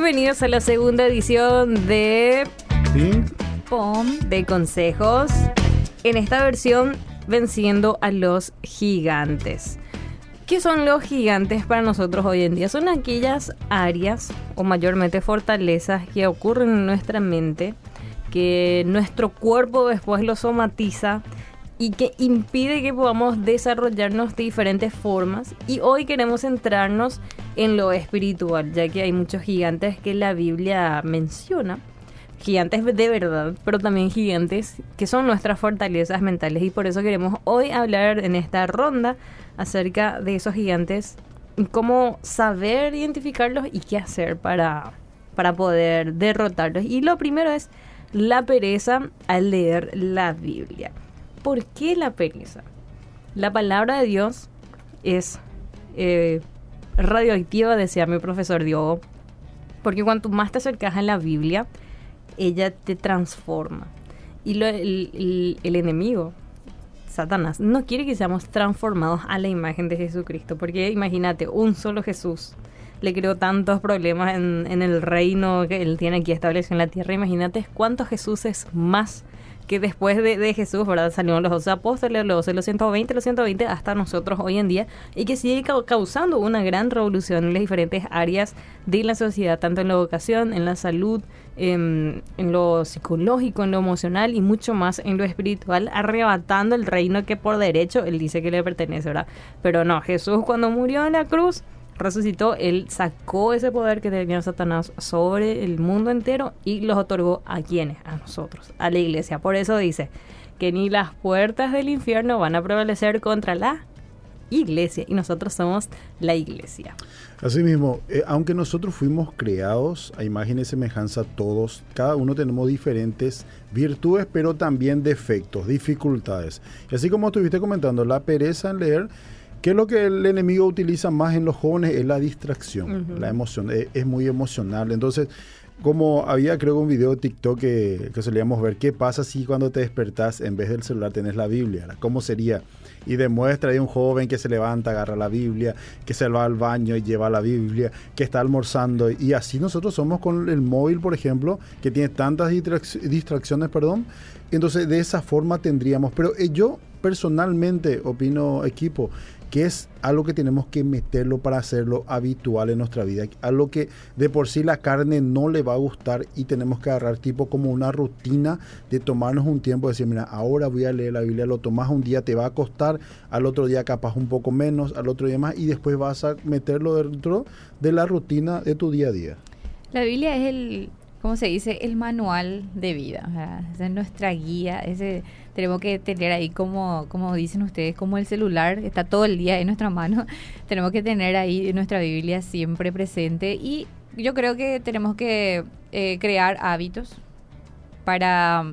bienvenidos a la segunda edición de Ping POM de consejos. En esta versión, venciendo a los gigantes. ¿Qué son los gigantes para nosotros hoy en día? Son aquellas áreas o mayormente fortalezas que ocurren en nuestra mente, que nuestro cuerpo después lo somatiza y que impide que podamos desarrollarnos de diferentes formas. Y hoy queremos centrarnos en lo espiritual, ya que hay muchos gigantes que la Biblia menciona. Gigantes de verdad, pero también gigantes que son nuestras fortalezas mentales. Y por eso queremos hoy hablar en esta ronda acerca de esos gigantes, cómo saber identificarlos y qué hacer para, para poder derrotarlos. Y lo primero es la pereza al leer la Biblia. ¿Por qué la pereza? La palabra de Dios es eh, radioactiva, decía mi profesor Diogo, porque cuanto más te acercas a la Biblia, ella te transforma. Y lo, el, el, el enemigo, Satanás, no quiere que seamos transformados a la imagen de Jesucristo, porque imagínate, un solo Jesús le creó tantos problemas en, en, el reino que él tiene aquí establecido en la tierra. Imagínate cuántos Jesús es más que después de, de, Jesús, ¿verdad? Salieron los 12 apóstoles, los 12, los 120, los 120, hasta nosotros hoy en día, y que sigue causando una gran revolución en las diferentes áreas de la sociedad, tanto en la educación, en la salud, en, en lo psicológico, en lo emocional y mucho más en lo espiritual, arrebatando el reino que por derecho él dice que le pertenece, ¿verdad? Pero no, Jesús cuando murió en la cruz, resucitó, él sacó ese poder que tenía Satanás sobre el mundo entero y los otorgó a quienes, a nosotros, a la iglesia. Por eso dice que ni las puertas del infierno van a prevalecer contra la iglesia y nosotros somos la iglesia. Asimismo, eh, aunque nosotros fuimos creados a imagen y semejanza todos, cada uno tenemos diferentes virtudes, pero también defectos, dificultades. Y así como estuviste comentando, la pereza en leer ¿Qué es lo que el enemigo utiliza más en los jóvenes? Es la distracción, uh -huh. la emoción, es, es, muy emocional. Entonces, como había creo un video de TikTok que, que, solíamos ver, ¿qué pasa si cuando te despertás en vez del celular tenés la Biblia? ¿Cómo sería? Y demuestra ahí un joven que se levanta, agarra la Biblia, que se va al baño y lleva la Biblia, que está almorzando. Y así nosotros somos con el móvil, por ejemplo, que tiene tantas distrac distracciones, perdón. Entonces, de esa forma tendríamos. Pero eh, yo personalmente opino, equipo, que es algo que tenemos que meterlo para hacerlo habitual en nuestra vida, algo que de por sí la carne no le va a gustar y tenemos que agarrar tipo como una rutina de tomarnos un tiempo, de decir, mira, ahora voy a leer la Biblia, lo tomas un día, te va a costar, al otro día capaz un poco menos, al otro día más y después vas a meterlo dentro de la rutina de tu día a día. La Biblia es el, ¿cómo se dice? El manual de vida, o sea, es nuestra guía, ese tenemos que tener ahí como, como dicen ustedes, como el celular está todo el día en nuestra mano, tenemos que tener ahí nuestra Biblia siempre presente y yo creo que tenemos que eh, crear hábitos para,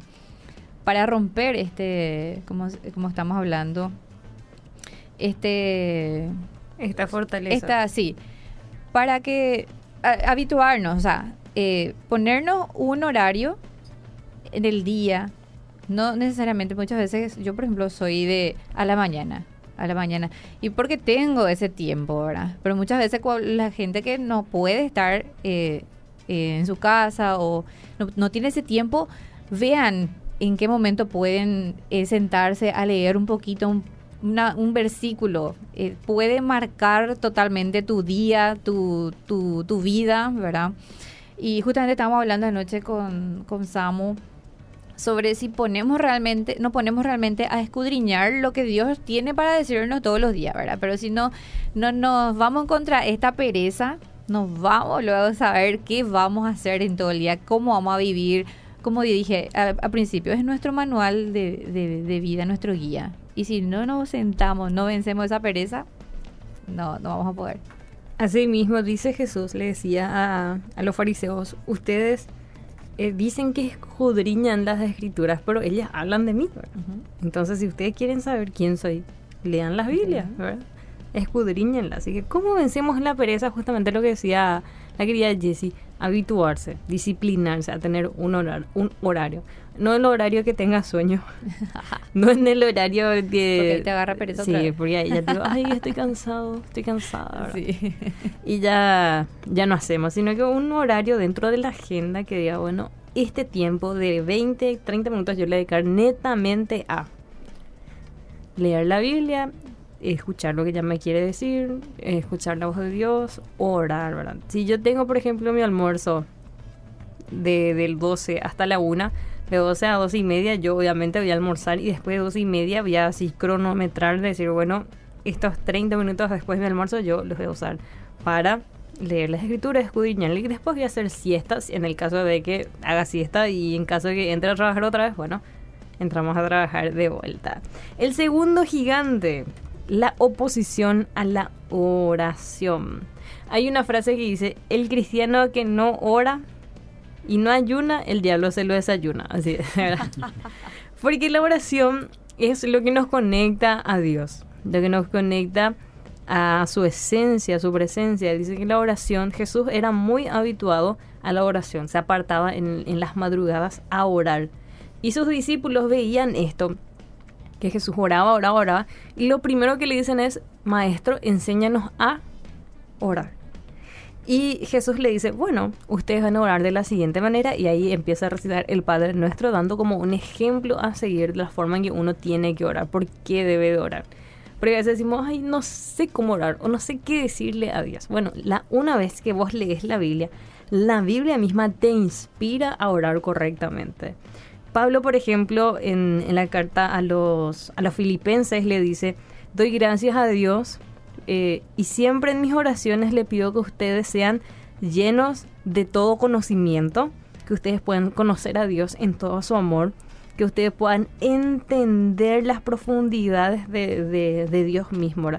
para romper este, como, como estamos hablando, este... Esta fortaleza. Esta, sí, para que a, habituarnos, o sea, eh, ponernos un horario en el día, no necesariamente muchas veces, yo por ejemplo soy de a la mañana, a la mañana, y porque tengo ese tiempo, ¿verdad? Pero muchas veces la gente que no puede estar eh, eh, en su casa o no, no, tiene ese tiempo, vean en qué momento pueden eh, sentarse a leer un poquito, un, una, un versículo. puede marcar totalmente tu día, tu, tu, tu vida, ¿verdad? Y justamente estábamos hablando anoche con, con Samu sobre si ponemos realmente, no ponemos realmente a escudriñar lo que Dios tiene para decirnos todos los días, ¿verdad? Pero si no, no nos vamos contra esta pereza, nos vamos luego a saber qué vamos a hacer en todo el día, cómo vamos a vivir. Como dije al principio, es nuestro manual de, de, de, vida, nuestro guía. Y si no nos sentamos, no vencemos esa pereza, no, no vamos a poder. Así mismo dice Jesús, le decía a, a los fariseos, ustedes eh, dicen que escudriñan las escrituras, pero ellas hablan de mí. Uh -huh. Entonces, si ustedes quieren saber quién soy, lean las Biblias, uh -huh. ¿verdad? Escudriñenlas. Así que, ¿cómo vencemos la pereza? Justamente lo que decía la querida Jessie, habituarse, disciplinarse a tener un horario, un horario. No el horario que tenga sueño. no en el horario de... Porque ahí te agarra pereza Sí, otra porque ahí ya te digo, ay, estoy cansado, estoy cansada. Sí. Y ya, ya no hacemos, sino que un horario dentro de la agenda que diga, bueno, este tiempo de 20, 30 minutos yo le dedicar netamente a leer la Biblia, escuchar lo que ella me quiere decir, escuchar la voz de Dios, orar, ¿verdad? Si yo tengo, por ejemplo, mi almuerzo de, del 12 hasta la 1, de 12 a 12 y media, yo obviamente voy a almorzar y después de 12 y media voy a así cronometrar, decir, bueno, estos 30 minutos después de mi almuerzo yo los voy a usar para leer las escrituras, escudriñar y después voy a hacer siestas en el caso de que haga siesta y en caso de que entre a trabajar otra vez, bueno, entramos a trabajar de vuelta. El segundo gigante, la oposición a la oración. Hay una frase que dice, el cristiano que no ora y no ayuna, el diablo se lo desayuna. Así es, ¿verdad? Porque la oración es lo que nos conecta a Dios, lo que nos conecta a su esencia, a su presencia. Dice que la oración, Jesús era muy habituado a la oración, se apartaba en, en las madrugadas a orar. Y sus discípulos veían esto, que Jesús oraba, oraba, oraba, y lo primero que le dicen es, Maestro, enséñanos a orar. Y Jesús le dice, bueno, ustedes van a orar de la siguiente manera y ahí empieza a recitar el Padre Nuestro dando como un ejemplo a seguir la forma en que uno tiene que orar, por qué debe de orar. Porque a veces decimos, ay, no sé cómo orar o no sé qué decirle a Dios. Bueno, la, una vez que vos lees la Biblia, la Biblia misma te inspira a orar correctamente. Pablo, por ejemplo, en, la carta a los, a los filipenses le dice, doy gracias a Dios eh, y siempre en mis oraciones le pido que ustedes sean llenos de todo conocimiento, que ustedes puedan conocer a Dios en todo su amor, que ustedes puedan entender las profundidades de, de, Dios mismo.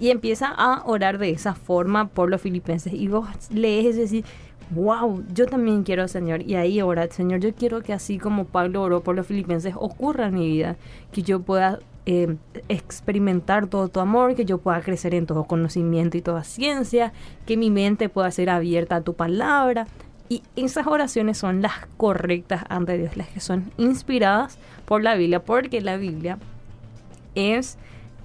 Y empieza a orar de esa forma por los filipenses. Y vos lees y decís, wow, yo también quiero, Señor. Y ahí ora, Señor, yo quiero que así como Pablo oró por los filipenses, ocurra en mi vida, que yo pueda eh, experimentar todo tu amor, que yo pueda crecer en todo conocimiento y toda ciencia, que mi mente pueda ser abierta a tu palabra. Y esas oraciones son las correctas ante Dios, las que son inspiradas por la Biblia, porque la Biblia es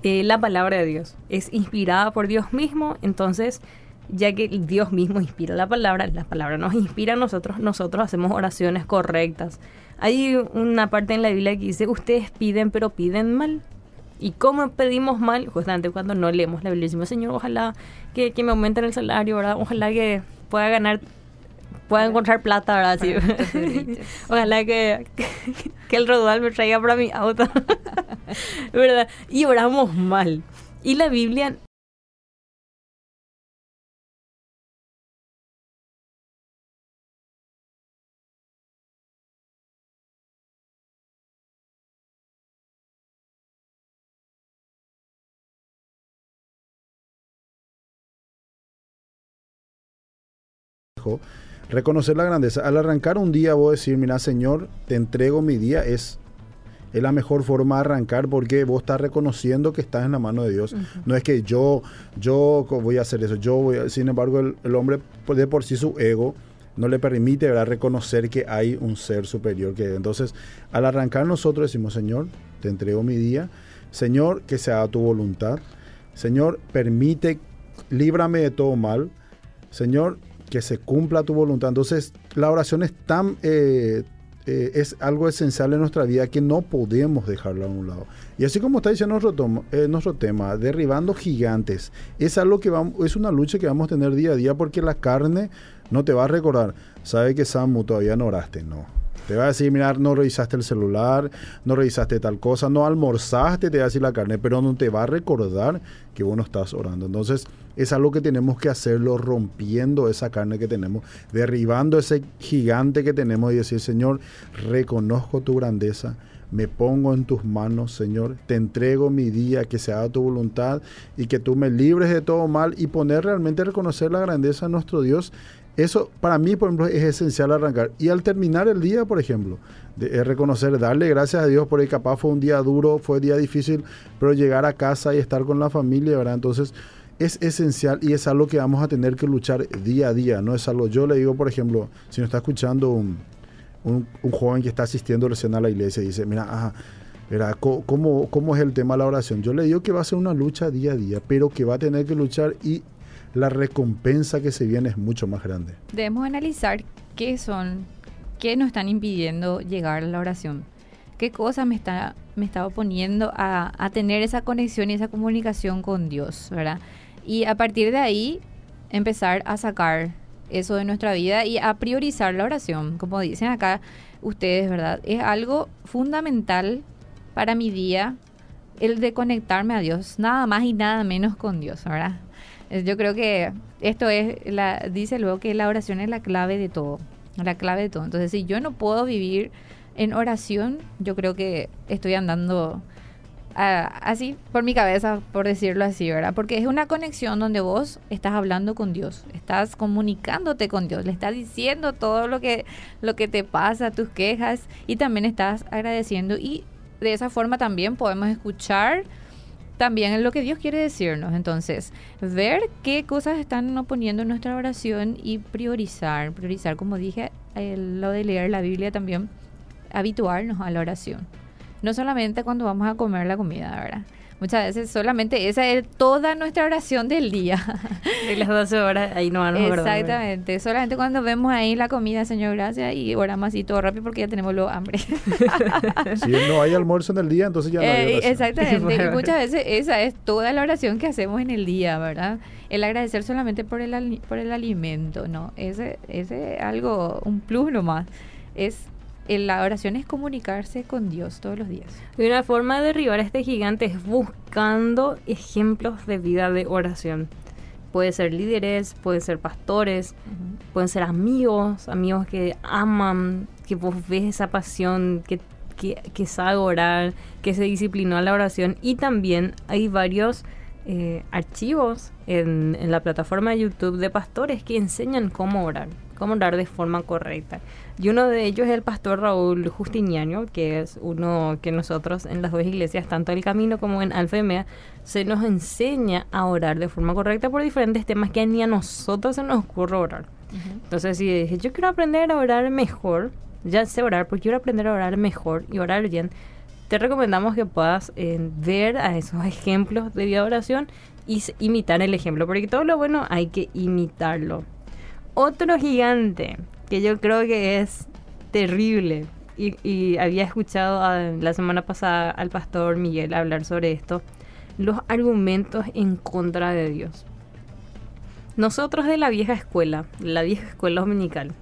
eh, la palabra de Dios, es inspirada por Dios mismo, entonces ya que Dios mismo inspira la palabra, la palabra nos inspira a nosotros, nosotros hacemos oraciones correctas. Hay una parte en la Biblia que dice, ustedes piden pero piden mal. ¿Y cómo pedimos mal? Justamente cuando no leemos la Biblia, decimos, Señor, ojalá que, que me aumenten el salario, ¿verdad? Ojalá que pueda ganar, pueda encontrar plata, ¿verdad? Sí. ojalá que, que el rodal me traiga para mi auto, ¿verdad? Y oramos mal. Y la Biblia reconocer la grandeza. Al arrancar un día, vos decir, mira, Señor, te entrego mi día, es, es la mejor forma de arrancar porque vos estás reconociendo que estás en la mano de Dios. Uh -huh. No es que yo, yo voy a hacer eso, yo voy a, sin embargo, el, el, hombre de por sí su ego no le permite ¿verdad? reconocer que hay un ser superior que entonces al arrancar nosotros decimos Señor te entrego mi día Señor que se haga tu voluntad Señor permite líbrame de todo mal Señor que se cumpla tu voluntad. Entonces, la oración es tan eh, eh, es algo esencial en nuestra vida que no podemos dejarlo a un lado. Y así como está diciendo nuestro, eh, nuestro tema, derribando gigantes, es algo que vamos, es una lucha que vamos a tener día a día porque la carne no te va a recordar. Sabe que Samu todavía no oraste, no. Te va a decir, mira, no revisaste el celular, no revisaste tal cosa, no almorzaste, te va a decir la carne, pero no te va a recordar que vos no estás orando. Entonces, es algo que tenemos que hacerlo rompiendo esa carne que tenemos, derribando ese gigante que tenemos y decir, Señor, reconozco tu grandeza, me pongo en tus manos, Señor, te entrego mi día, que se haga tu voluntad y que tú me libres de todo mal y poner realmente reconocer la grandeza de nuestro Dios. Eso para mí, por ejemplo, es esencial arrancar. Y al terminar el día, por ejemplo, es reconocer, darle gracias a Dios porque capaz fue un día duro, fue un día difícil, pero llegar a casa y estar con la familia, ¿verdad? Entonces, es esencial y es algo que vamos a tener que luchar día a día. No es algo, yo le digo, por ejemplo, si nos está escuchando un, un, joven que está asistiendo recién a la iglesia y dice, mira, ajá, ¿cómo, ¿cómo es el tema de la oración? Yo le digo que va a ser una lucha día a día, pero que va a tener que luchar y la recompensa que se viene es mucho más grande. Debemos analizar qué son, qué nos están impidiendo llegar a la oración. ¿Qué cosa me está, me está oponiendo a, a tener esa conexión y esa comunicación con Dios, verdad? Y a partir de ahí empezar a sacar eso de nuestra vida y a priorizar la oración. Como dicen acá ustedes, ¿verdad? Es algo fundamental para mi día el de conectarme a Dios, nada más y nada menos con Dios, ¿verdad? Yo creo que esto es, la, dice luego que la oración es la clave de todo, la clave de todo. Entonces, si yo no puedo vivir en oración, yo creo que estoy andando así por mi cabeza, por decirlo así, ¿verdad? Porque es una conexión donde vos estás hablando con Dios, estás comunicándote con Dios, le estás diciendo todo lo que, lo que te pasa, tus quejas, y también estás agradeciendo. Y de esa forma también podemos escuchar también lo que Dios quiere decirnos. Entonces, ver qué cosas están oponiendo en nuestra oración y priorizar. Priorizar, como dije, lo de leer la Biblia también, habituarnos a la oración. No solamente cuando vamos a comer la comida, ¿verdad? Muchas veces solamente esa es toda nuestra oración del día. De las 12 horas, ahí no van Exactamente. Solamente cuando vemos ahí la comida, Señor, gracias, y oramos así todo rápido porque ya tenemos lo hambre. si no hay almuerzo en el día, entonces ya no hay eh, Exactamente. y muchas veces esa es toda la oración que hacemos en el día, ¿verdad? El agradecer solamente por el, por el alimento, ¿no? Ese es algo, un plus nomás. Es la oración es comunicarse con Dios todos los días. Y una forma de derribar a este gigante es buscando ejemplos de vida de oración. Puede ser líderes, pueden ser pastores, pueden ser amigos, amigos que aman, que vos ves esa pasión, que, que, sabe orar, que se disciplinó a la oración. Y también hay varios eh, archivos en, en la plataforma de YouTube de pastores que enseñan cómo orar, cómo orar de forma correcta. Y uno de ellos es el pastor Raúl Justiniano, que es uno que nosotros en las dos iglesias, tanto el Camino como en Alfa se nos enseña a orar de forma correcta por diferentes temas que ni a nosotros se nos ocurre orar. Entonces, si dije, yo quiero aprender a orar mejor, ya sé orar, porque quiero aprender a orar mejor y orar bien, te recomendamos que puedas eh, ver a esos ejemplos de vida de oración y imitar el ejemplo, porque todo lo bueno hay que imitarlo. Otro gigante que yo creo que es terrible. Y, había escuchado la semana pasada al pastor Miguel hablar sobre esto, los argumentos en contra de Dios. Nosotros de la vieja escuela, la vieja escuela dominical,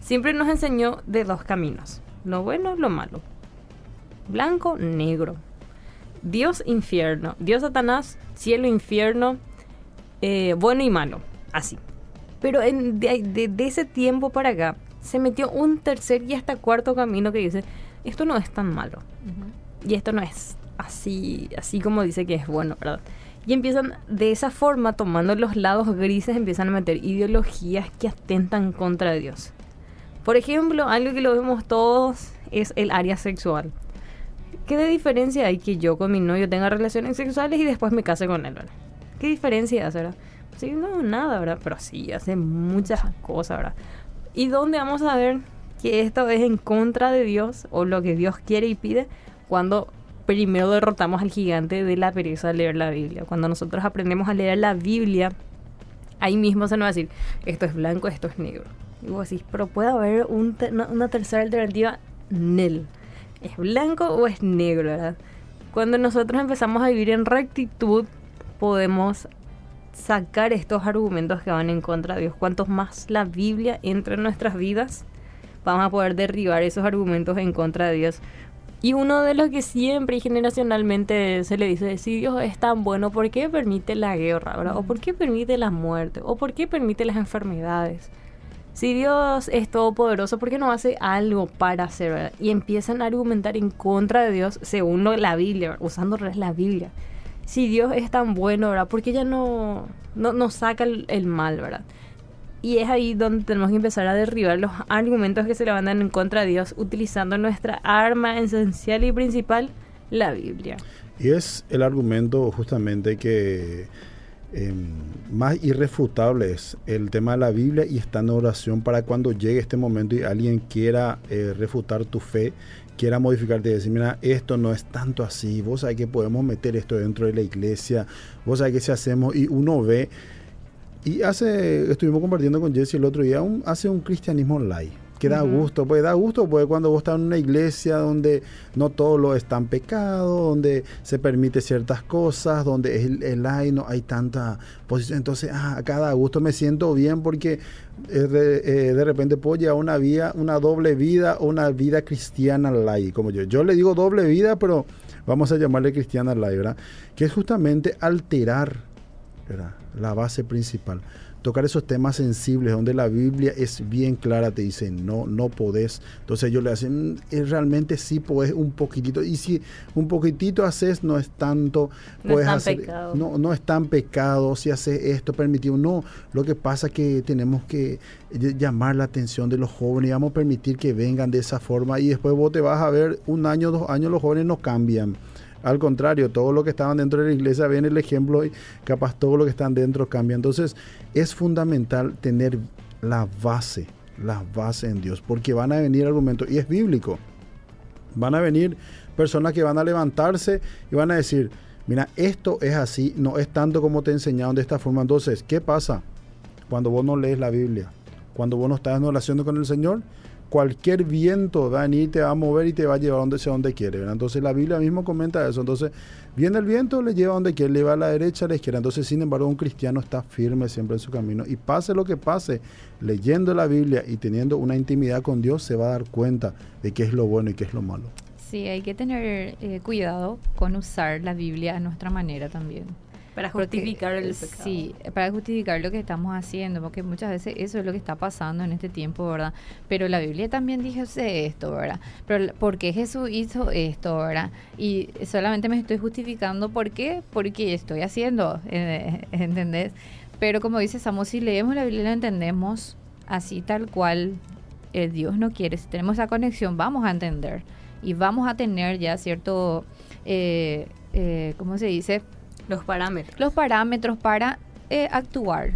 siempre nos enseñó de dos caminos, lo bueno, lo malo, blanco, negro, Dios, infierno, Dios, Satanás, cielo, infierno, eh, bueno y malo, así. Pero en, de, ese tiempo para acá se metió un tercer y hasta cuarto camino que dice, esto no es tan malo. Y esto no es así, así como dice que es bueno, ¿verdad? Y empiezan de esa forma, tomando los lados grises, empiezan a meter ideologías que atentan contra Dios. Por ejemplo, algo que lo vemos todos es el área sexual. ¿Qué de diferencia hay que yo con mi novio tenga relaciones sexuales y después me case con él? ¿verdad? ¿Qué diferencia hace, verdad? Sí, no, nada, ¿verdad? Pero sí, hace muchas cosas, ¿verdad? ¿Y dónde vamos a ver que esto es en contra de Dios o lo que Dios quiere y pide cuando primero derrotamos al gigante de la pereza de leer la Biblia? Cuando nosotros aprendemos a leer la Biblia, ahí mismo se nos va a decir, esto es blanco, esto es negro. Y vos decís, pero puede haber una, tercera alternativa, Nel. ¿Es blanco o es negro, verdad? Cuando nosotros empezamos a vivir en rectitud, podemos sacar estos argumentos que van en contra de Dios. Cuantos más la Biblia entra en nuestras vidas, vamos a poder derribar esos argumentos en contra de Dios. Y uno de los que siempre y generacionalmente se le dice, si Dios es tan bueno, ¿por qué permite la guerra? ¿O por qué permite la muerte? ¿O por qué permite las enfermedades? Si Dios es todopoderoso, ¿por qué no hace algo para hacer? Y empiezan a argumentar en contra de Dios según la Biblia, usando la Biblia si Dios es tan bueno, ¿verdad? Porque ya no, no, saca el, mal, ¿verdad? Y es ahí donde tenemos que empezar a derribar los argumentos que se levantan en contra de Dios utilizando nuestra arma esencial y principal, la Biblia. Y es el argumento justamente que em, más irrefutable es el tema de la Biblia y está en oración para cuando llegue este momento y alguien quiera eh, refutar tu fe, quiera modificarte y decir, mira, esto no es tanto así, vos sabés que podemos meter esto dentro de la iglesia, vos sabés que si hacemos y uno ve, y hace, estuvimos compartiendo con Jesse el otro día, un, hace un cristianismo light que da gusto, pues da gusto, pues cuando vos estás en una iglesia donde no todo lo es tan pecado, donde se permite ciertas cosas, donde el, el hay, no hay tanta posición, entonces ah, acá da gusto, me siento bien porque eh, de, eh, de, repente puedo llevar una vida, una doble vida una vida cristiana light, como yo. Yo le digo doble vida, pero vamos a llamarle cristiana light, ¿verdad? Que es justamente alterar ¿verdad? la base principal tocar esos temas sensibles donde la Biblia es bien clara, te dice no, no podés. Entonces yo le hacen, mm, realmente sí podés un poquitito. Y si un poquitito haces, no es tanto, no puedes es tan hacer, pecado. no, no es tan pecado, si haces esto permitido. No, lo que pasa es que tenemos que llamar la atención de los jóvenes y vamos a permitir que vengan de esa forma y después vos te vas a ver un año, dos años, los jóvenes no cambian. Al contrario, todo lo que estaban dentro de la iglesia ven el ejemplo y capaz todo lo que están dentro cambia. Entonces es fundamental tener la base, la base en Dios, porque van a venir argumentos, y es bíblico, van a venir personas que van a levantarse y van a decir, mira, esto es así, no es tanto como te enseñaron de esta forma. Entonces, ¿qué pasa cuando vos no lees la Biblia? Cuando vos no estás en oración con el Señor, cualquier viento venir, te va a mover y te va a llevar donde sea donde quiere. Entonces la Biblia mismo comenta eso. Entonces viene el viento, le lleva donde quiere, le va a la derecha, a la izquierda. Entonces, sin embargo, un cristiano está firme siempre en su camino. Y pase lo que pase, leyendo la Biblia y teniendo una intimidad con Dios, se va a dar cuenta de qué es lo bueno y qué es lo malo. Sí, hay que tener eh, cuidado con usar la Biblia a nuestra manera también. Para justificar porque, el pecado. Sí, para justificar lo que estamos haciendo, porque muchas veces eso es lo que está pasando en este tiempo, ¿verdad? Pero la Biblia también dice esto, ¿verdad? Pero ¿por qué Jesús hizo esto, ¿verdad? Y solamente me estoy justificando, ¿por qué? Porque estoy haciendo, eh, ¿entendés? Pero como dice Samuel, si leemos la Biblia la entendemos así tal cual eh, Dios no quiere, si tenemos esa conexión, vamos a entender y vamos a tener ya cierto, eh, eh, ¿cómo se dice? Los parámetros. Los parámetros para eh, actuar.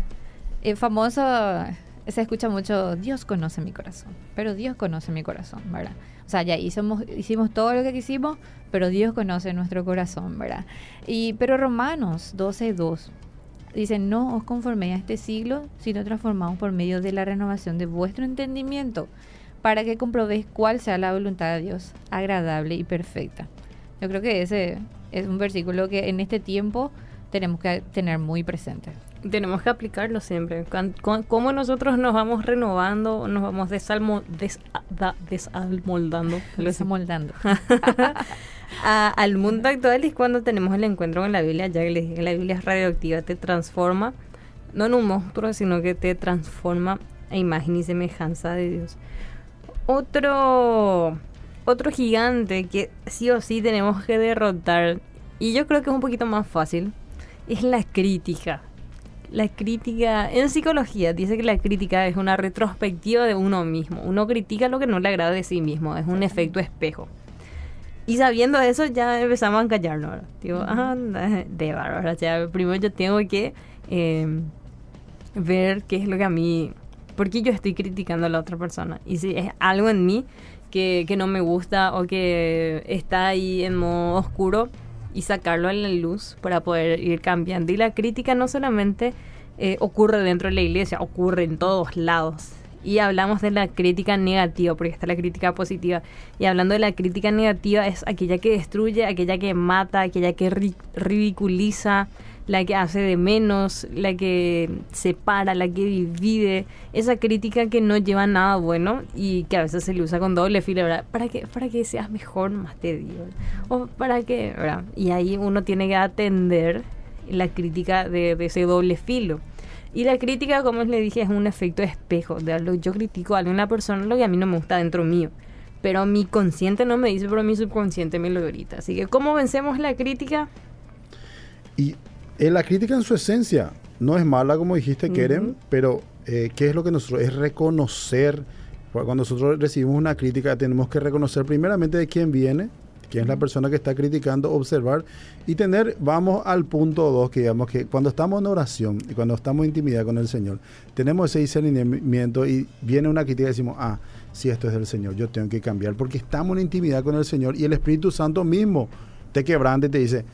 El famoso, se escucha mucho, Dios conoce mi corazón, pero Dios conoce mi corazón, ¿verdad? O sea, ya hicimos, hicimos todo lo que quisimos, pero Dios conoce nuestro corazón, ¿verdad? Y, pero Romanos 12.2 dice, no os conforméis a este siglo, sino transformaos por medio de la renovación de vuestro entendimiento, para que comprobéis cuál sea la voluntad de Dios, agradable y perfecta. Yo creo que ese es un versículo que en este tiempo tenemos que tener muy presente. Tenemos que aplicarlo siempre. Cómo nosotros nos vamos renovando, nos vamos desalmo, des, da, desalmoldando. Desamoldando. a, al mundo actual es cuando tenemos el encuentro con la Biblia, ya que les dije, la Biblia es radioactiva, te transforma, no en un monstruo, sino que te transforma a imagen y semejanza de Dios. Otro otro gigante que sí o sí tenemos que derrotar, y yo creo que es un poquito más fácil, es la crítica. La crítica, en psicología, dice que la crítica es una retrospectiva de uno mismo. Uno critica lo que no le agrada de sí mismo, es un efecto espejo. Y sabiendo eso, ya empezamos a callarnos. ¿verdad? Digo, ah, de bárbaro. O sea, primero yo tengo que eh, ver qué es lo que a mí. ¿Por qué yo estoy criticando a la otra persona? Y si es algo en mí que, que, no me gusta o que está ahí en modo oscuro y sacarlo a la luz para poder ir cambiando. Y la crítica no solamente eh, ocurre dentro de la iglesia, ocurre en todos lados. Y hablamos de la crítica negativa, porque está la crítica positiva. Y hablando de la crítica negativa, es aquella que destruye, aquella que mata, aquella que ri ridiculiza, la que hace de menos, la que separa, la que divide, esa crítica que no lleva nada bueno y que a veces se le usa con doble filo, ¿verdad? Para que, para que seas mejor, más te. O para que, ¿verdad? Y ahí uno tiene que atender la crítica de, ese doble filo. Y la crítica, como les dije, es un efecto espejo. De algo, yo critico a una persona lo que a mí no me gusta dentro mío. Pero mi consciente no me dice, pero mi subconsciente me lo grita. Así que, ¿cómo vencemos la crítica? Y eh, la crítica en su esencia no es mala, como dijiste, uh -huh. Keren, pero eh, ¿qué es lo que nosotros? Es reconocer. Cuando nosotros recibimos una crítica, tenemos que reconocer primeramente de quién viene, quién es la persona que está criticando, observar y tener, vamos al punto 2, que digamos que cuando estamos en oración y cuando estamos en intimidad con el Señor, tenemos ese discernimiento y viene una crítica y decimos, ah, si esto es del Señor, yo tengo que cambiar porque estamos en intimidad con el Señor y el Espíritu Santo mismo te quebrante y te dice,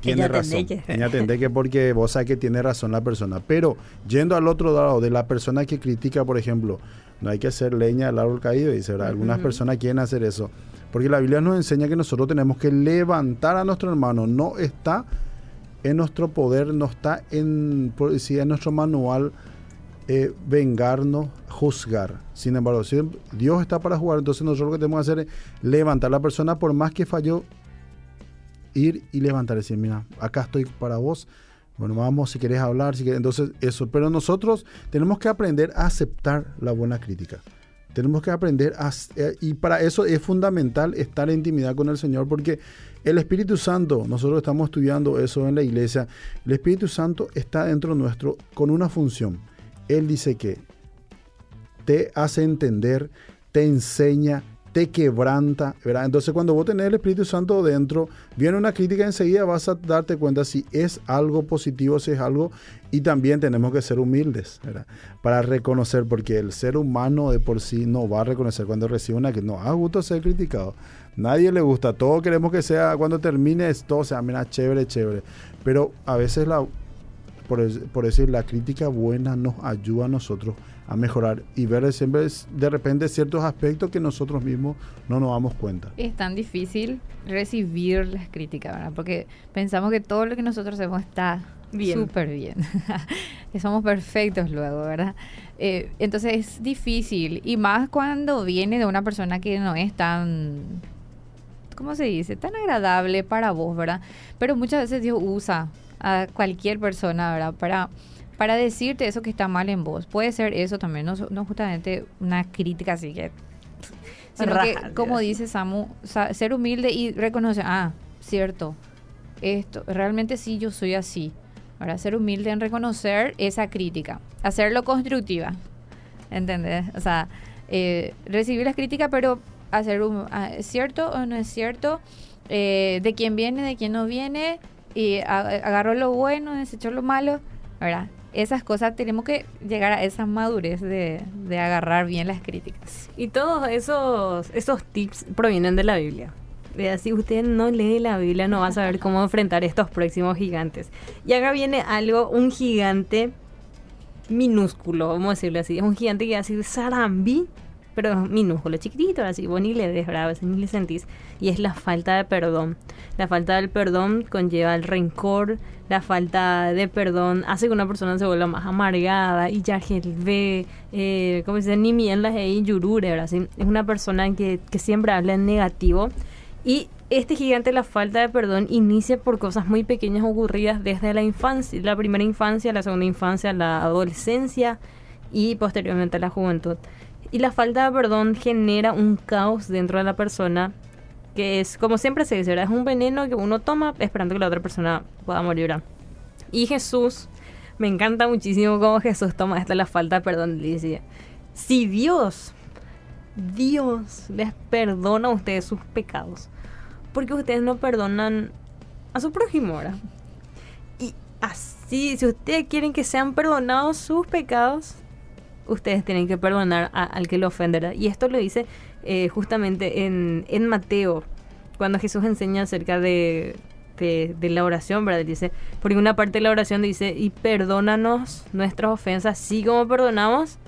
tiene razón. Ella que porque vos sabes que tiene razón la persona. Pero yendo al otro lado de la persona que critica, por ejemplo, no hay que hacer leña al árbol caído, dice, ¿verdad? Algunas personas quieren hacer eso. Porque la Biblia nos enseña que nosotros tenemos que levantar a nuestro hermano. No está en nuestro poder, no está en, en nuestro manual eh, vengarnos, juzgar. Sin embargo, si Dios está para jugar, entonces nosotros lo que tenemos que hacer es levantar a la persona por más que falló, ir y levantar, decir, mira, acá estoy para vos. Bueno, vamos si querés hablar, si entonces eso. Pero nosotros tenemos que aprender a aceptar la buena crítica. Tenemos que aprender a, eh, y para eso es fundamental estar en intimidad con el Señor porque el Espíritu Santo, nosotros estamos estudiando eso en la iglesia, el Espíritu Santo está dentro nuestro con una función. Él dice que te hace entender, te enseña, te quebranta, ¿verdad? Entonces cuando vos tenés el Espíritu Santo dentro, viene una crítica enseguida vas a darte cuenta si es algo positivo, si es algo, y también tenemos que ser humildes. Para reconocer, porque el ser humano de por sí no va a reconocer cuando recibe una que no ha gusto ser criticado. Nadie le gusta, todos queremos que sea, cuando termine esto, sea, mira, chévere, chévere. Pero a veces la, por, por decir, la crítica buena nos ayuda a nosotros a mejorar y ver siempre de repente ciertos aspectos que nosotros mismos no nos damos cuenta. Es tan difícil recibir las críticas, ¿verdad? Porque pensamos que todo lo que nosotros hacemos está súper bien, que somos perfectos luego, ¿verdad? Eh, entonces es difícil y más cuando viene de una persona que no es tan, ¿cómo se dice? Tan agradable para vos, ¿verdad? Pero muchas veces Dios usa a cualquier persona, ¿verdad? Para, para decirte eso que está mal en vos. Puede ser eso también, no, no justamente una crítica así que... Sino que, como dice Samu, ser humilde y reconocer, ah, cierto, esto, realmente sí yo soy así. Ahora, ser humilde en reconocer esa crítica, hacerlo constructiva, ¿entendés? O sea, eh, recibir las críticas, pero hacer un, ah, ¿es cierto o no es cierto? Eh, de quién viene, de quién no viene, y agarró lo bueno, desechó lo malo, ¿verdad? Esas cosas tenemos que llegar a esa madurez de, agarrar bien las críticas. Y todos esos, esos tips provienen de la Biblia. Si usted no lee la Biblia, no va a saber cómo enfrentar estos próximos gigantes. Y acá viene algo, un gigante minúsculo, vamos a decirlo así. Es un gigante que así Sarambi pero minúsculo, chiquitito, así, vos ni le ves, ¿verdad? Ni le sentís. Y es la falta de perdón. La falta del perdón conlleva el rencor, la falta de perdón hace que una persona se vuelva más amargada y ya ve, eh, como dicen, ni mienlas y yurure, ¿verdad? Es una persona que, que siempre habla en negativo. Y este gigante, la falta de perdón, inicia por cosas muy pequeñas ocurridas desde la infancia, la primera infancia, la segunda infancia, la adolescencia y posteriormente la juventud. Y la falta de perdón genera un caos dentro de la persona que es, como siempre se dice, es un veneno que uno toma esperando que la otra persona pueda morir. Y Jesús, me encanta muchísimo cómo Jesús toma esta la falta de perdón. Le dice, si Dios, Dios les perdona a ustedes sus pecados, porque ustedes no perdonan a su prójimo. Y así, si ustedes quieren que sean perdonados sus pecados, ustedes tienen que perdonar al que lo ofenderá. Y esto lo dice eh, justamente en, en Mateo, cuando Jesús enseña acerca de, de, la oración, ¿verdad? Dice, por una parte de la oración dice, y perdónanos nuestras ofensas, así como perdonamos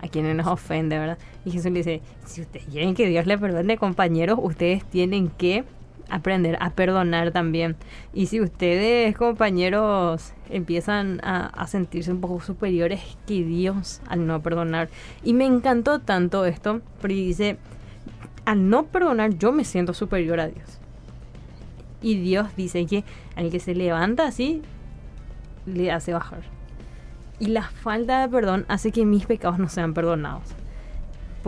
a quienes nos ofenden, ¿verdad? Y Jesús le dice, si ustedes quieren que Dios les perdone, compañeros, ustedes tienen que aprender a perdonar también. Y si ustedes, compañeros, empiezan a, sentirse un poco superiores que Dios al no perdonar. Y me encantó tanto esto, porque dice, al no perdonar yo me siento superior a Dios. Y Dios dice que al que se levanta así, le hace bajar. Y la falta de perdón hace que mis pecados no sean perdonados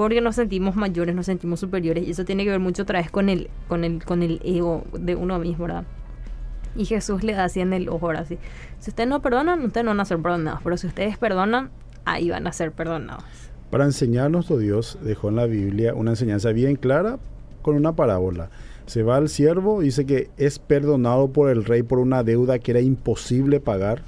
porque nos sentimos mayores, nos sentimos superiores y eso tiene que ver mucho otra vez con el, con el, con el ego de uno mismo, ¿verdad? Y Jesús le da así en el ojo, ahora sí. Si ustedes no perdonan, ustedes no van a ser perdonados, pero si ustedes perdonan, ahí van a ser perdonados. Para enseñarnos, oh Dios dejó en la Biblia una enseñanza bien clara con una parábola. Se va al siervo, dice que es perdonado por el rey por una deuda que era imposible pagar.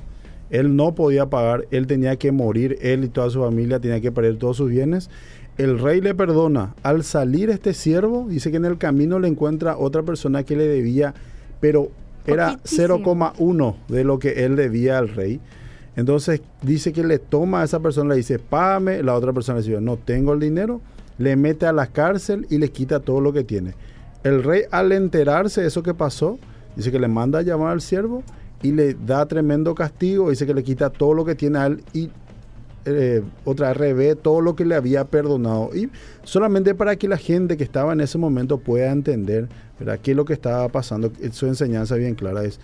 Él no podía pagar, él tenía que morir, él y toda su familia tenía que perder todos sus bienes. El rey le perdona. Al salir este siervo, dice que en el camino le encuentra otra persona que le debía, pero era 0,1 de lo que él debía al rey. Entonces dice que le toma a esa persona, le dice, págame. La otra persona le dice, no tengo el dinero. Le mete a la cárcel y le quita todo lo que tiene. El rey al enterarse de eso que pasó, dice que le manda a llamar al siervo y le da tremendo castigo. Dice que le quita todo lo que tiene a él y eh, otra revé todo lo que le había perdonado. Y solamente para que la gente que estaba en ese momento pueda entender ¿verdad? qué lo que estaba pasando. Su enseñanza bien clara es,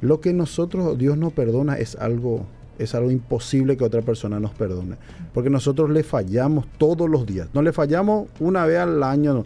lo que nosotros, Dios nos perdona es algo es algo imposible que otra persona nos perdone. Porque nosotros le fallamos todos los días. No le fallamos una vez al año,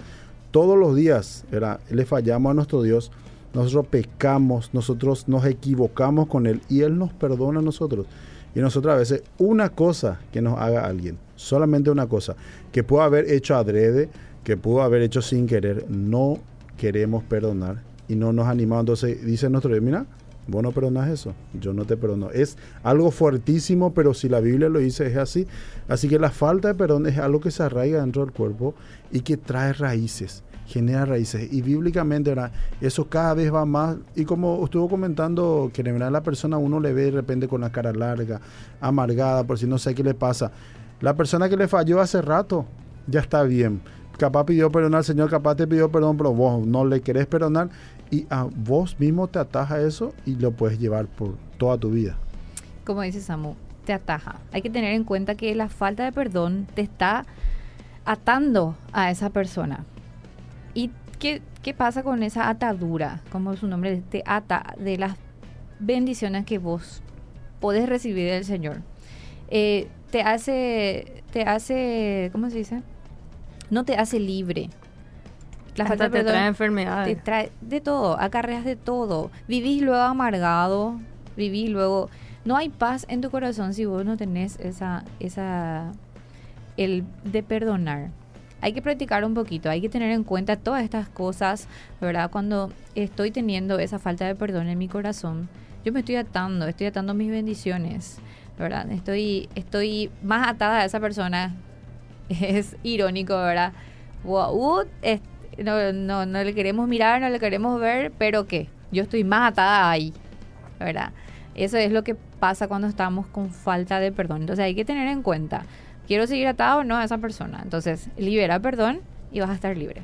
todos los días le fallamos a nuestro Dios. Nosotros pecamos, nosotros nos equivocamos con Él y Él nos perdona a nosotros. Y nosotros a veces una cosa que nos haga alguien, solamente una cosa, que pudo haber hecho adrede, que pudo haber hecho sin querer, no queremos perdonar y no nos animamos. Entonces dice nuestro Dios, mira, vos no perdonas eso, yo no te perdono. Es algo fuertísimo, pero si la Biblia lo dice es así. Así que la falta de perdón es algo que se arraiga dentro del cuerpo y que trae raíces genera raíces. Y bíblicamente, eso cada vez va más. Y como estuvo comentando, que en la persona uno le ve de repente con la cara larga, amargada, por si no sé qué le pasa. La persona que le falló hace rato, ya está bien. Capaz pidió perdón al Señor, capaz te pidió perdón, pero vos no le querés perdonar. Y a vos mismo te ataja eso y lo puedes llevar por toda tu vida. Como dice Samu, te ataja. Hay que tener en cuenta que la falta de perdón te está atando a esa persona. ¿Y qué, pasa con esa atadura? Como su nombre te ata de las bendiciones que vos podés recibir del Señor. Eh, te hace, te hace, ¿cómo se dice? No te hace libre. La falta de te trae enfermedades. Te trae de todo, acarreas de todo. Vivís luego amargado, vivís luego... No hay paz en tu corazón si vos no tenés esa, esa, el de perdonar hay que practicar un poquito, hay que tener en cuenta todas estas cosas, ¿verdad? Cuando estoy teniendo esa falta de perdón en mi corazón, yo me estoy atando, estoy atando mis bendiciones, ¿verdad? Estoy, estoy más atada a esa persona. Es irónico, ¿verdad? No, no, no le queremos mirar, no le queremos ver, pero ¿qué? Yo estoy más atada ahí, ¿verdad? Eso es lo que pasa cuando estamos con falta de perdón. Entonces hay que tener en cuenta quiero seguir atado o no a esa persona. Entonces, libera perdón y vas a estar libre.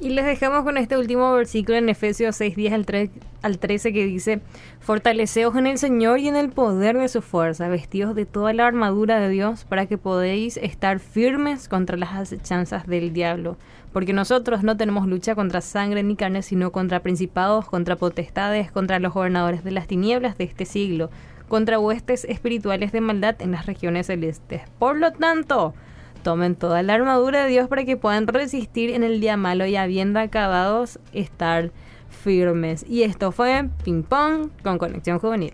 Y les dejamos con este último versículo en Efesios 6, 10 al, al 13 que dice, Fortaleceos en el Señor y en el poder de su fuerza, vestidos de toda la armadura de Dios para que podéis estar firmes contra las acechanzas del diablo. Porque nosotros no tenemos lucha contra sangre ni carne, sino contra principados, contra potestades, contra los gobernadores de las tinieblas de este siglo contra huestes espirituales de maldad en las regiones celestes. Por lo tanto, tomen toda la armadura de Dios para que puedan resistir en el día malo y habiendo acabados estar firmes. Y esto fue Ping Pong con Conexión Juvenil.